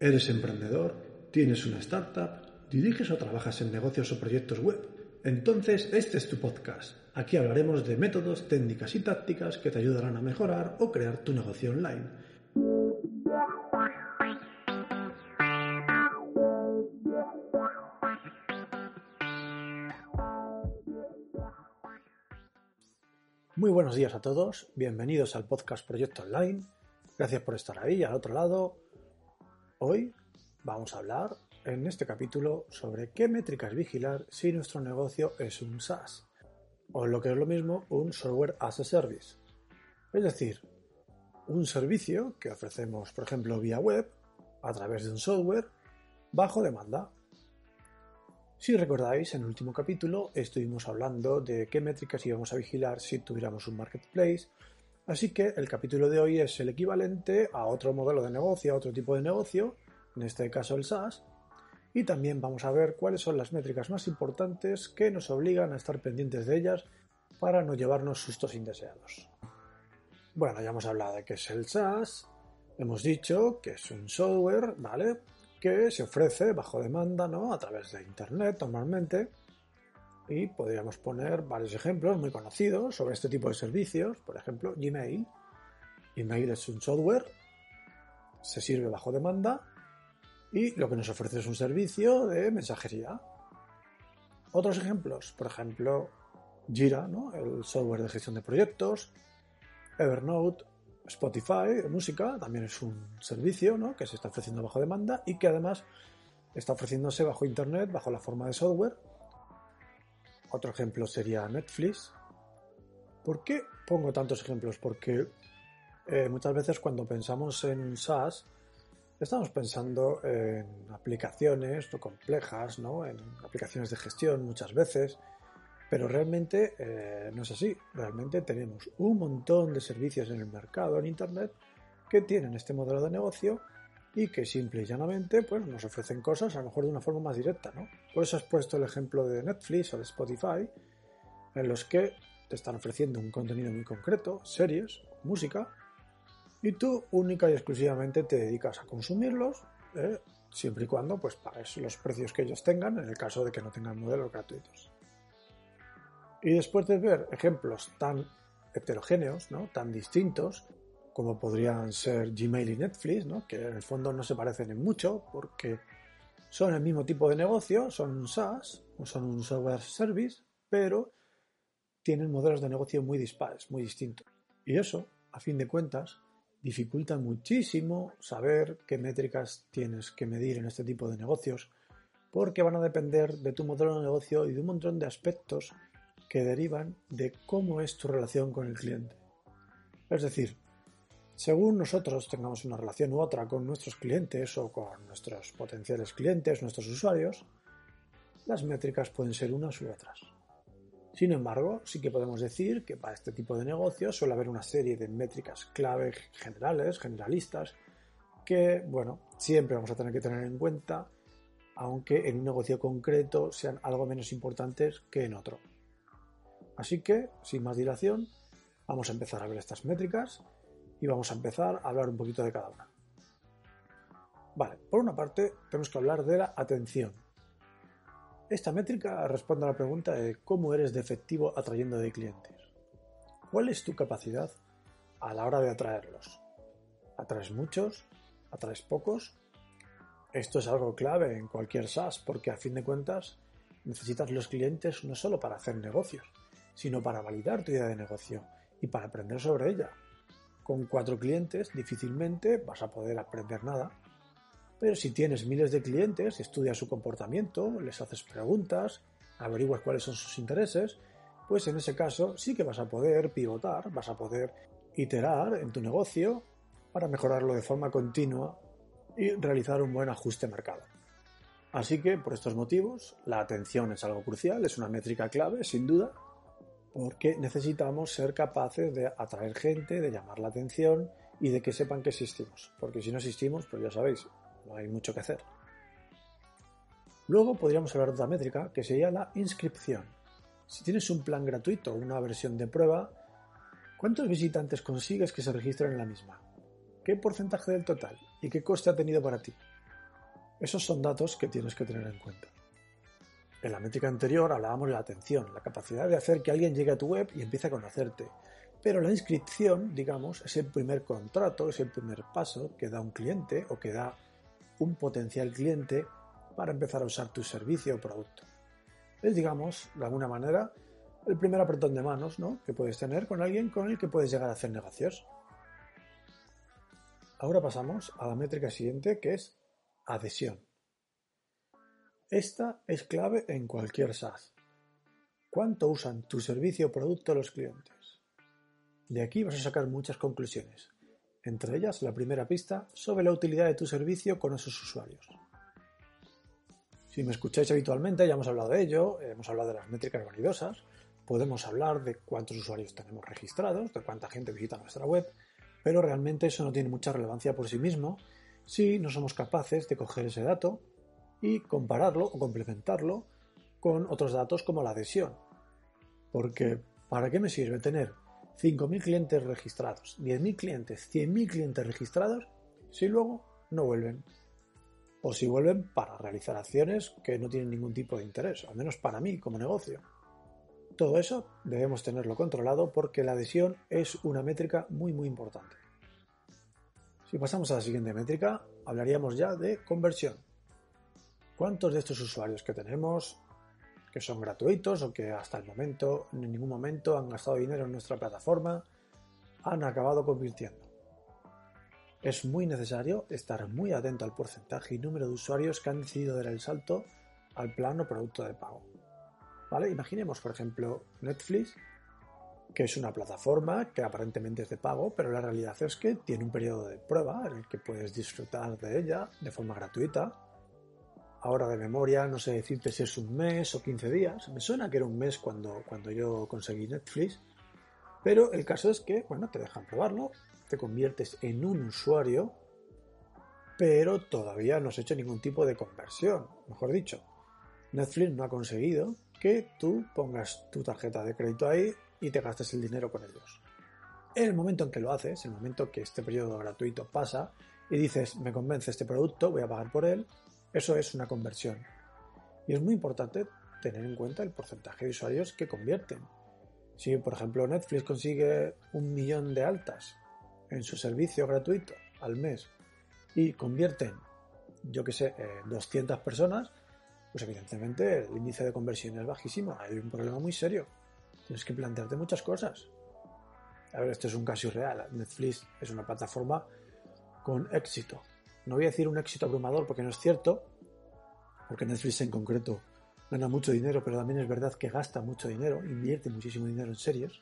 ¿Eres emprendedor? ¿Tienes una startup? ¿Diriges o trabajas en negocios o proyectos web? Entonces este es tu podcast. Aquí hablaremos de métodos, técnicas y tácticas que te ayudarán a mejorar o crear tu negocio online. Muy buenos días a todos, bienvenidos al podcast Proyecto Online. Gracias por estar ahí al otro lado Hoy vamos a hablar en este capítulo sobre qué métricas vigilar si nuestro negocio es un SaaS o lo que es lo mismo un Software as a Service. Es decir, un servicio que ofrecemos, por ejemplo, vía web a través de un software bajo demanda. Si recordáis, en el último capítulo estuvimos hablando de qué métricas íbamos a vigilar si tuviéramos un marketplace Así que el capítulo de hoy es el equivalente a otro modelo de negocio, a otro tipo de negocio, en este caso el SaaS, y también vamos a ver cuáles son las métricas más importantes que nos obligan a estar pendientes de ellas para no llevarnos sustos indeseados. Bueno, ya hemos hablado de qué es el SaaS, hemos dicho que es un software, ¿vale? Que se ofrece bajo demanda, ¿no? A través de Internet normalmente y podríamos poner varios ejemplos muy conocidos sobre este tipo de servicios. Por ejemplo, Gmail. Gmail es un software, se sirve bajo demanda y lo que nos ofrece es un servicio de mensajería. Otros ejemplos, por ejemplo, Jira, ¿no? el software de gestión de proyectos, Evernote, Spotify, música, también es un servicio ¿no? que se está ofreciendo bajo demanda y que además está ofreciéndose bajo Internet, bajo la forma de software otro ejemplo sería Netflix. ¿Por qué pongo tantos ejemplos? Porque eh, muchas veces cuando pensamos en SaaS, estamos pensando en aplicaciones complejas, ¿no? en aplicaciones de gestión muchas veces, pero realmente eh, no es así. Realmente tenemos un montón de servicios en el mercado, en Internet, que tienen este modelo de negocio y que simple y llanamente pues, nos ofrecen cosas a lo mejor de una forma más directa. ¿no? Por eso has puesto el ejemplo de Netflix o de Spotify, en los que te están ofreciendo un contenido muy concreto, series, música, y tú única y exclusivamente te dedicas a consumirlos, ¿eh? siempre y cuando pues pagues los precios que ellos tengan, en el caso de que no tengan modelos gratuitos. Y después de ver ejemplos tan heterogéneos, ¿no? tan distintos, como podrían ser Gmail y Netflix, ¿no? que en el fondo no se parecen en mucho porque son el mismo tipo de negocio, son un SaaS, son un software service, pero tienen modelos de negocio muy dispares, muy distintos. Y eso, a fin de cuentas, dificulta muchísimo saber qué métricas tienes que medir en este tipo de negocios, porque van a depender de tu modelo de negocio y de un montón de aspectos que derivan de cómo es tu relación con el cliente. Es decir, según nosotros tengamos una relación u otra con nuestros clientes o con nuestros potenciales clientes, nuestros usuarios, las métricas pueden ser unas u otras. Sin embargo, sí que podemos decir que para este tipo de negocios suele haber una serie de métricas clave generales, generalistas, que, bueno, siempre vamos a tener que tener en cuenta, aunque en un negocio concreto sean algo menos importantes que en otro. Así que, sin más dilación, vamos a empezar a ver estas métricas y vamos a empezar a hablar un poquito de cada una. Vale, por una parte tenemos que hablar de la atención. Esta métrica responde a la pregunta de cómo eres de efectivo atrayendo de clientes. ¿Cuál es tu capacidad a la hora de atraerlos? ¿Atraes muchos? ¿Atraes pocos? Esto es algo clave en cualquier SaaS porque a fin de cuentas necesitas los clientes no solo para hacer negocios, sino para validar tu idea de negocio y para aprender sobre ella con cuatro clientes difícilmente vas a poder aprender nada. Pero si tienes miles de clientes, estudias su comportamiento, les haces preguntas, averiguas cuáles son sus intereses, pues en ese caso sí que vas a poder pivotar, vas a poder iterar en tu negocio para mejorarlo de forma continua y realizar un buen ajuste mercado. Así que por estos motivos, la atención es algo crucial, es una métrica clave, sin duda, porque necesitamos ser capaces de atraer gente, de llamar la atención y de que sepan que existimos, porque si no existimos, pues ya sabéis, no hay mucho que hacer. Luego podríamos hablar de otra métrica que sería la inscripción. Si tienes un plan gratuito o una versión de prueba, ¿cuántos visitantes consigues que se registren en la misma? ¿Qué porcentaje del total? ¿Y qué coste ha tenido para ti? Esos son datos que tienes que tener en cuenta. En la métrica anterior hablábamos de la atención, la capacidad de hacer que alguien llegue a tu web y empiece a conocerte. Pero la inscripción, digamos, es el primer contrato, es el primer paso que da un cliente o que da un potencial cliente para empezar a usar tu servicio o producto. Es, digamos, de alguna manera, el primer apretón de manos ¿no? que puedes tener con alguien con el que puedes llegar a hacer negocios. Ahora pasamos a la métrica siguiente que es adhesión. Esta es clave en cualquier SaaS. ¿Cuánto usan tu servicio o producto los clientes? De aquí vas a sacar muchas conclusiones, entre ellas la primera pista sobre la utilidad de tu servicio con esos usuarios. Si me escucháis habitualmente, ya hemos hablado de ello, hemos hablado de las métricas vanidosas, podemos hablar de cuántos usuarios tenemos registrados, de cuánta gente visita nuestra web, pero realmente eso no tiene mucha relevancia por sí mismo si no somos capaces de coger ese dato y compararlo o complementarlo con otros datos como la adhesión. Porque, ¿para qué me sirve tener 5.000 clientes registrados, 10.000 clientes, 100.000 clientes registrados si luego no vuelven? O si vuelven para realizar acciones que no tienen ningún tipo de interés, al menos para mí como negocio. Todo eso debemos tenerlo controlado porque la adhesión es una métrica muy muy importante. Si pasamos a la siguiente métrica, hablaríamos ya de conversión. ¿Cuántos de estos usuarios que tenemos, que son gratuitos o que hasta el momento, en ningún momento han gastado dinero en nuestra plataforma, han acabado convirtiendo? Es muy necesario estar muy atento al porcentaje y número de usuarios que han decidido dar el salto al plano producto de pago. Imaginemos, por ejemplo, Netflix, que es una plataforma que aparentemente es de pago, pero la realidad es que tiene un periodo de prueba en el que puedes disfrutar de ella de forma gratuita ahora de memoria, no sé decirte si es un mes o 15 días. Me suena que era un mes cuando, cuando yo conseguí Netflix. Pero el caso es que, bueno, te dejan probarlo, te conviertes en un usuario, pero todavía no has hecho ningún tipo de conversión. Mejor dicho, Netflix no ha conseguido que tú pongas tu tarjeta de crédito ahí y te gastes el dinero con ellos. En el momento en que lo haces, el momento que este periodo gratuito pasa y dices, me convence este producto, voy a pagar por él, eso es una conversión. Y es muy importante tener en cuenta el porcentaje de usuarios que convierten. Si, por ejemplo, Netflix consigue un millón de altas en su servicio gratuito al mes y convierten, yo que sé, 200 personas, pues evidentemente el índice de conversión es bajísimo. Hay un problema muy serio. Tienes que plantearte muchas cosas. A ver, esto es un caso real. Netflix es una plataforma con éxito. No voy a decir un éxito abrumador porque no es cierto, porque Netflix en concreto gana mucho dinero, pero también es verdad que gasta mucho dinero, invierte muchísimo dinero en series,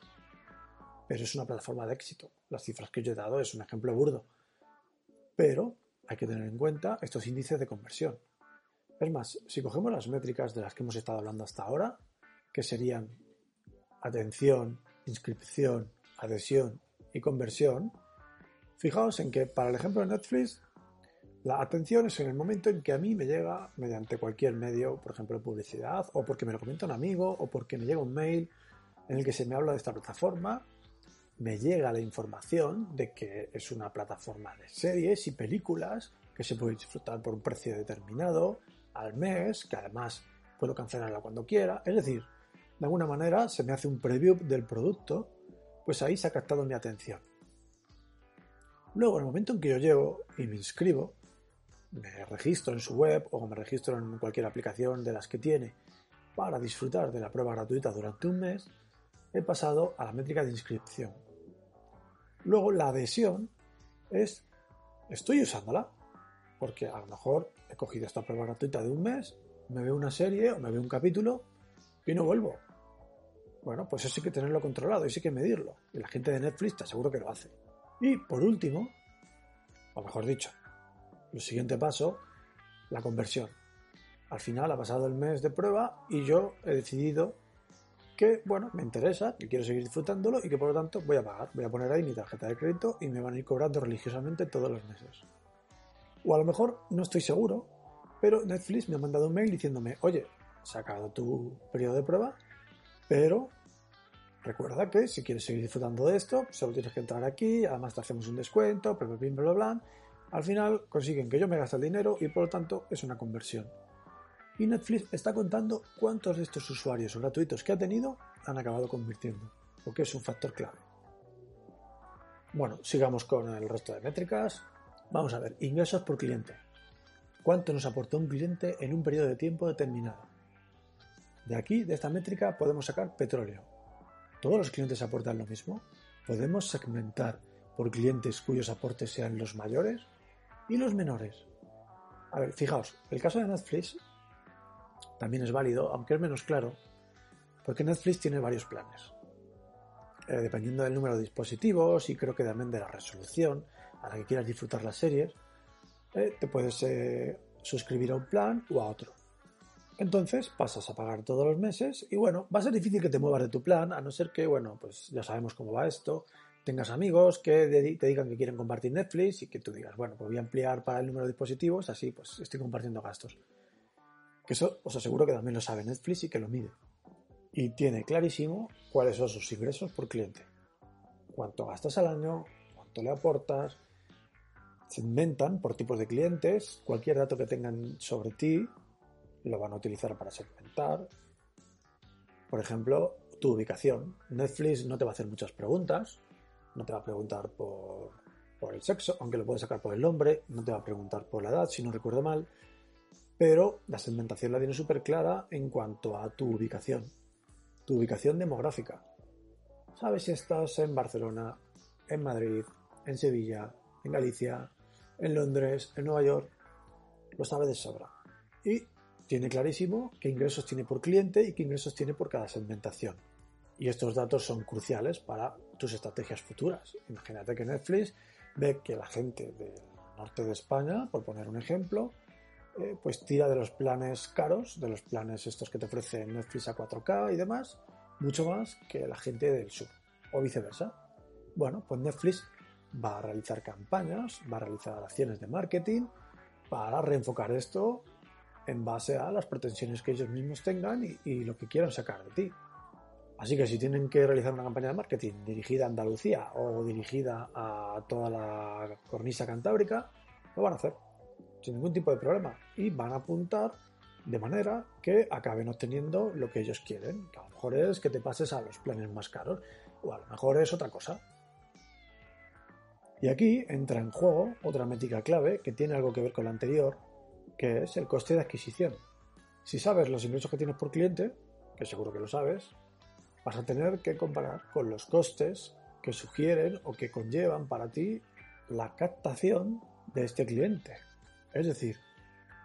pero es una plataforma de éxito. Las cifras que yo he dado es un ejemplo burdo. Pero hay que tener en cuenta estos índices de conversión. Es más, si cogemos las métricas de las que hemos estado hablando hasta ahora, que serían atención, inscripción, adhesión y conversión, fijaos en que para el ejemplo de Netflix la atención es en el momento en que a mí me llega mediante cualquier medio, por ejemplo publicidad, o porque me lo comenta un amigo, o porque me llega un mail en el que se me habla de esta plataforma, me llega la información de que es una plataforma de series y películas que se puede disfrutar por un precio determinado al mes, que además puedo cancelarla cuando quiera. Es decir, de alguna manera se me hace un preview del producto, pues ahí se ha captado mi atención. Luego, en el momento en que yo llego y me inscribo, me registro en su web o me registro en cualquier aplicación de las que tiene para disfrutar de la prueba gratuita durante un mes, he pasado a la métrica de inscripción. Luego la adhesión es, estoy usándola, porque a lo mejor he cogido esta prueba gratuita de un mes, me veo una serie o me veo un capítulo y no vuelvo. Bueno, pues eso sí que tenerlo controlado y sí que medirlo. Y la gente de Netflix te aseguro que lo hace. Y por último, o mejor dicho, el siguiente paso, la conversión. Al final ha pasado el mes de prueba y yo he decidido que, bueno, me interesa, que quiero seguir disfrutándolo y que por lo tanto voy a pagar. Voy a poner ahí mi tarjeta de crédito y me van a ir cobrando religiosamente todos los meses. O a lo mejor no estoy seguro, pero Netflix me ha mandado un mail diciéndome, oye, se ha acabado tu periodo de prueba, pero recuerda que si quieres seguir disfrutando de esto, solo tienes que entrar aquí, además te hacemos un descuento, bla, bla, Al final consiguen que yo me gaste el dinero y por lo tanto es una conversión. Y Netflix está contando cuántos de estos usuarios gratuitos que ha tenido han acabado convirtiendo, porque es un factor clave. Bueno, sigamos con el resto de métricas. Vamos a ver, ingresos por cliente. ¿Cuánto nos aportó un cliente en un periodo de tiempo determinado? De aquí, de esta métrica, podemos sacar petróleo. ¿Todos los clientes aportan lo mismo? ¿Podemos segmentar por clientes cuyos aportes sean los mayores y los menores? A ver, fijaos, el caso de Netflix también es válido, aunque es menos claro, porque Netflix tiene varios planes. Eh, dependiendo del número de dispositivos y creo que también de la resolución a la que quieras disfrutar las series, eh, te puedes eh, suscribir a un plan o a otro. Entonces pasas a pagar todos los meses y bueno, va a ser difícil que te muevas de tu plan, a no ser que, bueno, pues ya sabemos cómo va esto, tengas amigos que te digan que quieren compartir Netflix y que tú digas, bueno, pues voy a ampliar para el número de dispositivos, así pues estoy compartiendo gastos. Que eso os aseguro que también lo sabe Netflix y que lo mide. Y tiene clarísimo cuáles son sus ingresos por cliente. Cuánto gastas al año, cuánto le aportas. Se inventan por tipos de clientes. Cualquier dato que tengan sobre ti lo van a utilizar para segmentar. Por ejemplo, tu ubicación. Netflix no te va a hacer muchas preguntas. No te va a preguntar por, por el sexo, aunque lo puedes sacar por el nombre. No te va a preguntar por la edad, si no recuerdo mal pero la segmentación la tiene súper clara en cuanto a tu ubicación, tu ubicación demográfica. Sabes si estás en Barcelona, en Madrid, en Sevilla, en Galicia, en Londres, en Nueva York, lo sabe de sobra. Y tiene clarísimo qué ingresos tiene por cliente y qué ingresos tiene por cada segmentación. Y estos datos son cruciales para tus estrategias futuras. Imagínate que Netflix ve que la gente del norte de España, por poner un ejemplo, eh, pues tira de los planes caros, de los planes estos que te ofrecen Netflix a 4K y demás, mucho más que la gente del sur, o viceversa. Bueno, pues Netflix va a realizar campañas, va a realizar acciones de marketing para reenfocar esto en base a las pretensiones que ellos mismos tengan y lo que quieran sacar de ti. Así que si tienen que realizar una campaña de marketing dirigida a Andalucía o dirigida a toda la cornisa cantábrica, lo van a hacer sin ningún tipo de problema y van a apuntar de manera que acaben obteniendo lo que ellos quieren, a lo mejor es que te pases a los planes más caros o a lo mejor es otra cosa. Y aquí entra en juego otra métrica clave que tiene algo que ver con la anterior, que es el coste de adquisición. Si sabes los ingresos que tienes por cliente, que seguro que lo sabes, vas a tener que comparar con los costes que sugieren o que conllevan para ti la captación de este cliente. Es decir,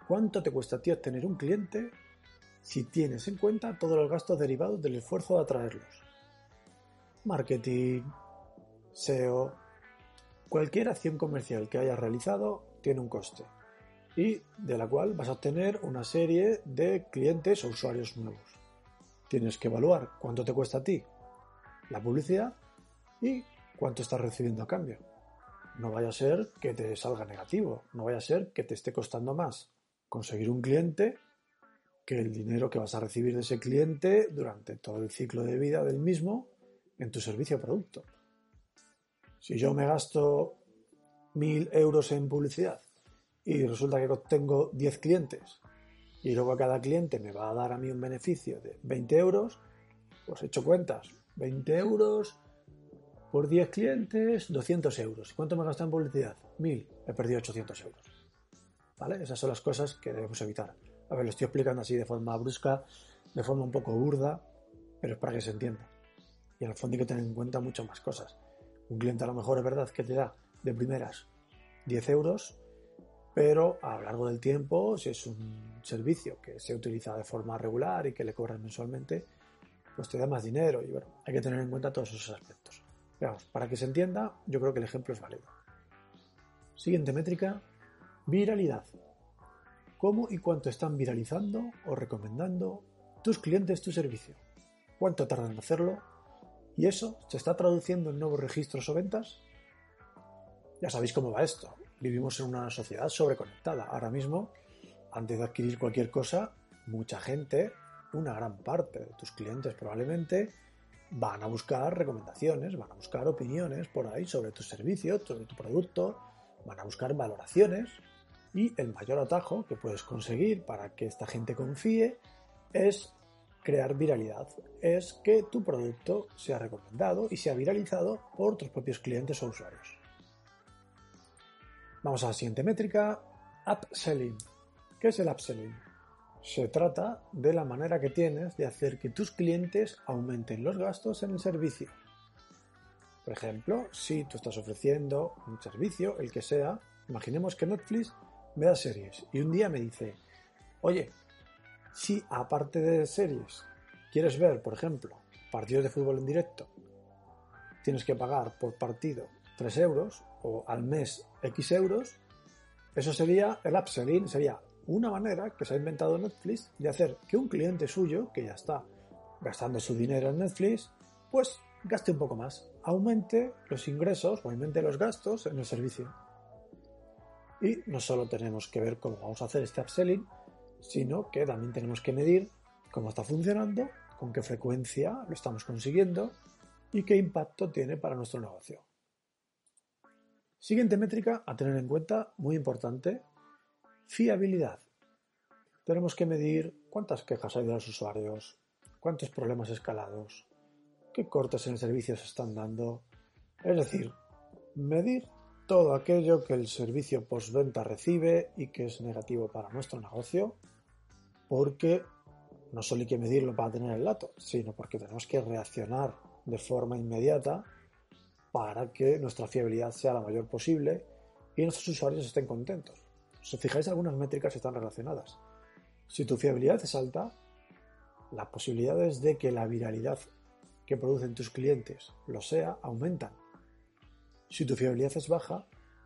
¿cuánto te cuesta a ti obtener un cliente si tienes en cuenta todos los gastos derivados del esfuerzo de atraerlos? Marketing, SEO, cualquier acción comercial que hayas realizado tiene un coste y de la cual vas a obtener una serie de clientes o usuarios nuevos. Tienes que evaluar cuánto te cuesta a ti la publicidad y cuánto estás recibiendo a cambio. No vaya a ser que te salga negativo, no vaya a ser que te esté costando más conseguir un cliente que el dinero que vas a recibir de ese cliente durante todo el ciclo de vida del mismo en tu servicio o producto. Si yo me gasto mil euros en publicidad y resulta que tengo 10 clientes y luego cada cliente me va a dar a mí un beneficio de 20 euros, pues he hecho cuentas, 20 euros por 10 clientes, 200 euros. ¿Cuánto me gastado en publicidad? 1000. He perdido 800 euros. ¿Vale? Esas son las cosas que debemos evitar. A ver, lo estoy explicando así de forma brusca, de forma un poco burda, pero es para que se entienda. Y en fondo hay que tener en cuenta muchas más cosas. Un cliente a lo mejor es verdad que te da de primeras 10 euros, pero a lo largo del tiempo, si es un servicio que se utiliza de forma regular y que le cobran mensualmente, pues te da más dinero y bueno, hay que tener en cuenta todos esos aspectos para que se entienda, yo creo que el ejemplo es válido. Siguiente métrica, viralidad. ¿Cómo y cuánto están viralizando o recomendando tus clientes tu servicio? ¿Cuánto tardan en hacerlo? ¿Y eso se está traduciendo en nuevos registros o ventas? Ya sabéis cómo va esto. Vivimos en una sociedad sobreconectada. Ahora mismo, antes de adquirir cualquier cosa, mucha gente, una gran parte de tus clientes probablemente, van a buscar recomendaciones, van a buscar opiniones por ahí sobre tu servicio, sobre tu producto, van a buscar valoraciones y el mayor atajo que puedes conseguir para que esta gente confíe es crear viralidad, es que tu producto sea recomendado y sea viralizado por tus propios clientes o usuarios. Vamos a la siguiente métrica, upselling. ¿Qué es el upselling? Se trata de la manera que tienes de hacer que tus clientes aumenten los gastos en el servicio. Por ejemplo, si tú estás ofreciendo un servicio, el que sea, imaginemos que Netflix me da series y un día me dice, oye, si aparte de series quieres ver, por ejemplo, partidos de fútbol en directo, tienes que pagar por partido 3 euros o al mes X euros, eso sería el upselling, sería una manera que se ha inventado Netflix de hacer que un cliente suyo, que ya está gastando su dinero en Netflix, pues gaste un poco más, aumente los ingresos o aumente los gastos en el servicio. Y no solo tenemos que ver cómo vamos a hacer este upselling, sino que también tenemos que medir cómo está funcionando, con qué frecuencia lo estamos consiguiendo y qué impacto tiene para nuestro negocio. Siguiente métrica a tener en cuenta, muy importante, fiabilidad. Tenemos que medir cuántas quejas hay de los usuarios, cuántos problemas escalados, qué cortes en el servicio se están dando. Es decir, medir todo aquello que el servicio postventa recibe y que es negativo para nuestro negocio, porque no solo hay que medirlo para tener el dato, sino porque tenemos que reaccionar de forma inmediata para que nuestra fiabilidad sea la mayor posible y nuestros usuarios estén contentos. Si os fijáis, algunas métricas están relacionadas. Si tu fiabilidad es alta, las posibilidades de que la viralidad que producen tus clientes lo sea aumentan. Si tu fiabilidad es baja,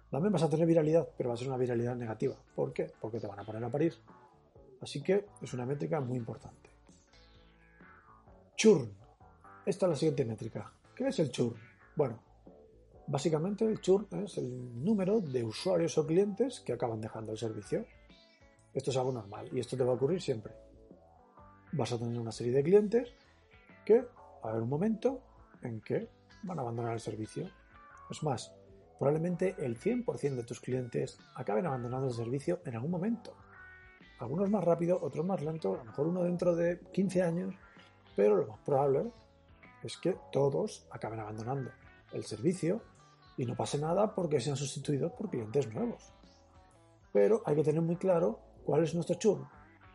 también vas a tener viralidad, pero va a ser una viralidad negativa. ¿Por qué? Porque te van a poner a parir. Así que es una métrica muy importante. Churn. Esta es la siguiente métrica. ¿Qué es el churn? Bueno, básicamente el churn es el número de usuarios o clientes que acaban dejando el servicio. Esto es algo normal y esto te va a ocurrir siempre. Vas a tener una serie de clientes que va a haber un momento en que van a abandonar el servicio. Es más, probablemente el 100% de tus clientes acaben abandonando el servicio en algún momento. Algunos más rápido, otros más lento, a lo mejor uno dentro de 15 años, pero lo más probable es que todos acaben abandonando el servicio y no pase nada porque sean sustituidos por clientes nuevos. Pero hay que tener muy claro cuál es nuestro churn,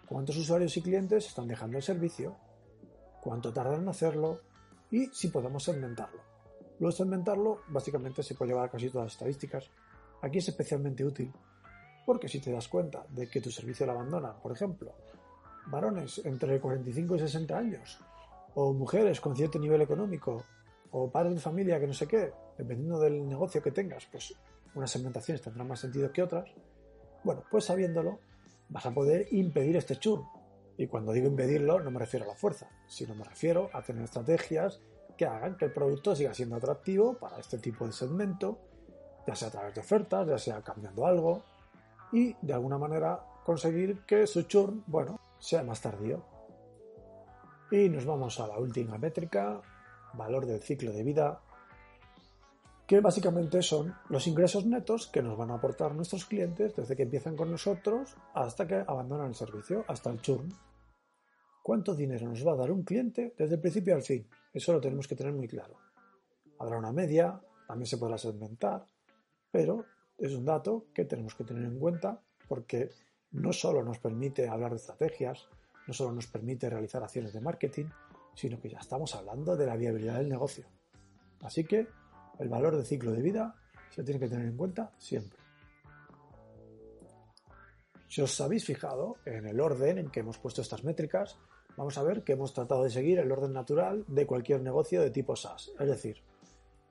cuántos usuarios y clientes están dejando el servicio, cuánto tardan en hacerlo y si podemos segmentarlo. Luego de segmentarlo, básicamente se puede llevar a casi todas las estadísticas. Aquí es especialmente útil porque si te das cuenta de que tu servicio lo abandona, por ejemplo, varones entre 45 y 60 años, o mujeres con cierto nivel económico, o padres de familia que no sé qué, dependiendo del negocio que tengas, pues unas segmentaciones tendrán más sentido que otras. Bueno, pues sabiéndolo, vas a poder impedir este churn. Y cuando digo impedirlo, no me refiero a la fuerza, sino me refiero a tener estrategias que hagan que el producto siga siendo atractivo para este tipo de segmento, ya sea a través de ofertas, ya sea cambiando algo, y de alguna manera conseguir que su churn, bueno, sea más tardío. Y nos vamos a la última métrica, valor del ciclo de vida, que básicamente son los ingresos netos que nos van a aportar nuestros clientes desde que empiezan con nosotros hasta que abandonan el servicio, hasta el churn. ¿Cuánto dinero nos va a dar un cliente desde el principio al fin? Eso lo tenemos que tener muy claro. Habrá una media, también se podrá segmentar, pero es un dato que tenemos que tener en cuenta porque no solo nos permite hablar de estrategias, no solo nos permite realizar acciones de marketing, sino que ya estamos hablando de la viabilidad del negocio. Así que el valor de ciclo de vida se tiene que tener en cuenta siempre. Si os habéis fijado en el orden en que hemos puesto estas métricas, vamos a ver que hemos tratado de seguir el orden natural de cualquier negocio de tipo SaaS. Es decir,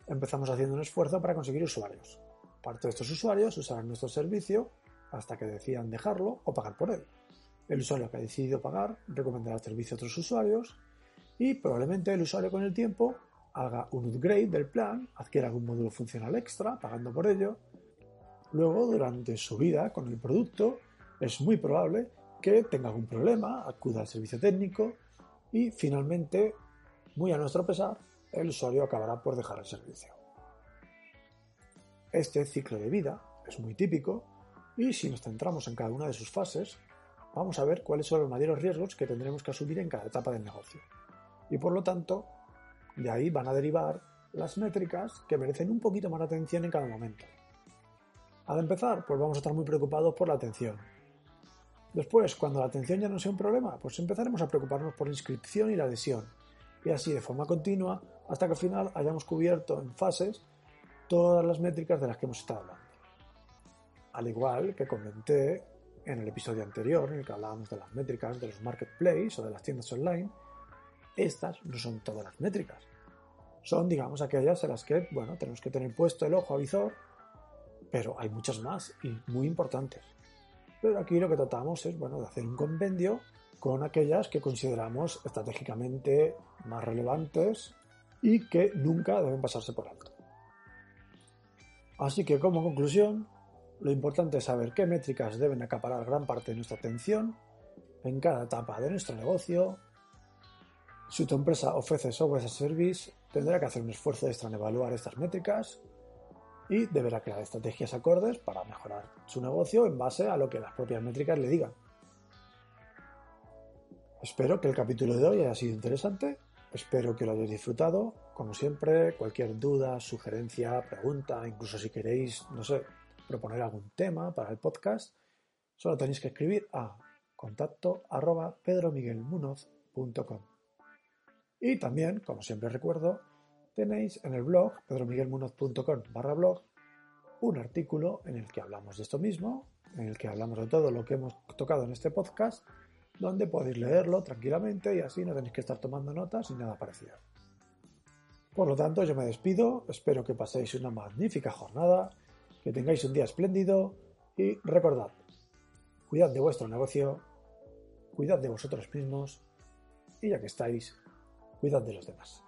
empezamos haciendo un esfuerzo para conseguir usuarios. Parte de estos usuarios usarán nuestro servicio hasta que decidan dejarlo o pagar por él. El usuario que ha decidido pagar recomendará el servicio a otros usuarios y probablemente el usuario con el tiempo haga un upgrade del plan, adquiera algún módulo funcional extra pagando por ello. Luego, durante su vida con el producto, es muy probable que tenga algún problema, acuda al servicio técnico y finalmente, muy a nuestro pesar, el usuario acabará por dejar el servicio. Este ciclo de vida es muy típico, y si nos centramos en cada una de sus fases, vamos a ver cuáles son los mayores riesgos que tendremos que asumir en cada etapa del negocio. Y por lo tanto, de ahí van a derivar las métricas que merecen un poquito más atención en cada momento. Al empezar, pues vamos a estar muy preocupados por la atención. Después, cuando la atención ya no sea un problema, pues empezaremos a preocuparnos por la inscripción y la adhesión. Y así de forma continua hasta que al final hayamos cubierto en fases todas las métricas de las que hemos estado hablando. Al igual que comenté en el episodio anterior en el que hablábamos de las métricas de los marketplaces o de las tiendas online, estas no son todas las métricas. Son, digamos, aquellas en las que, bueno, tenemos que tener puesto el ojo a visor, pero hay muchas más y muy importantes. Pero aquí lo que tratamos es, bueno, de hacer un compendio con aquellas que consideramos estratégicamente más relevantes y que nunca deben pasarse por alto. Así que como conclusión, lo importante es saber qué métricas deben acaparar gran parte de nuestra atención en cada etapa de nuestro negocio. Si tu empresa ofrece software as a service, tendrá que hacer un esfuerzo extra en evaluar estas métricas y deberá crear estrategias acordes para mejorar su negocio en base a lo que las propias métricas le digan. Espero que el capítulo de hoy haya sido interesante, espero que lo hayáis disfrutado. Como siempre, cualquier duda, sugerencia, pregunta, incluso si queréis, no sé, proponer algún tema para el podcast, solo tenéis que escribir a contacto arroba pedromiguelmunoz.com. Y también, como siempre recuerdo, tenéis en el blog pedromiguelmunoz.com barra blog un artículo en el que hablamos de esto mismo, en el que hablamos de todo lo que hemos tocado en este podcast, donde podéis leerlo tranquilamente y así no tenéis que estar tomando notas ni nada parecido. Por lo tanto, yo me despido, espero que paséis una magnífica jornada que tengáis un día espléndido y recordad, cuidad de vuestro negocio, cuidad de vosotros mismos y ya que estáis, cuidad de los demás.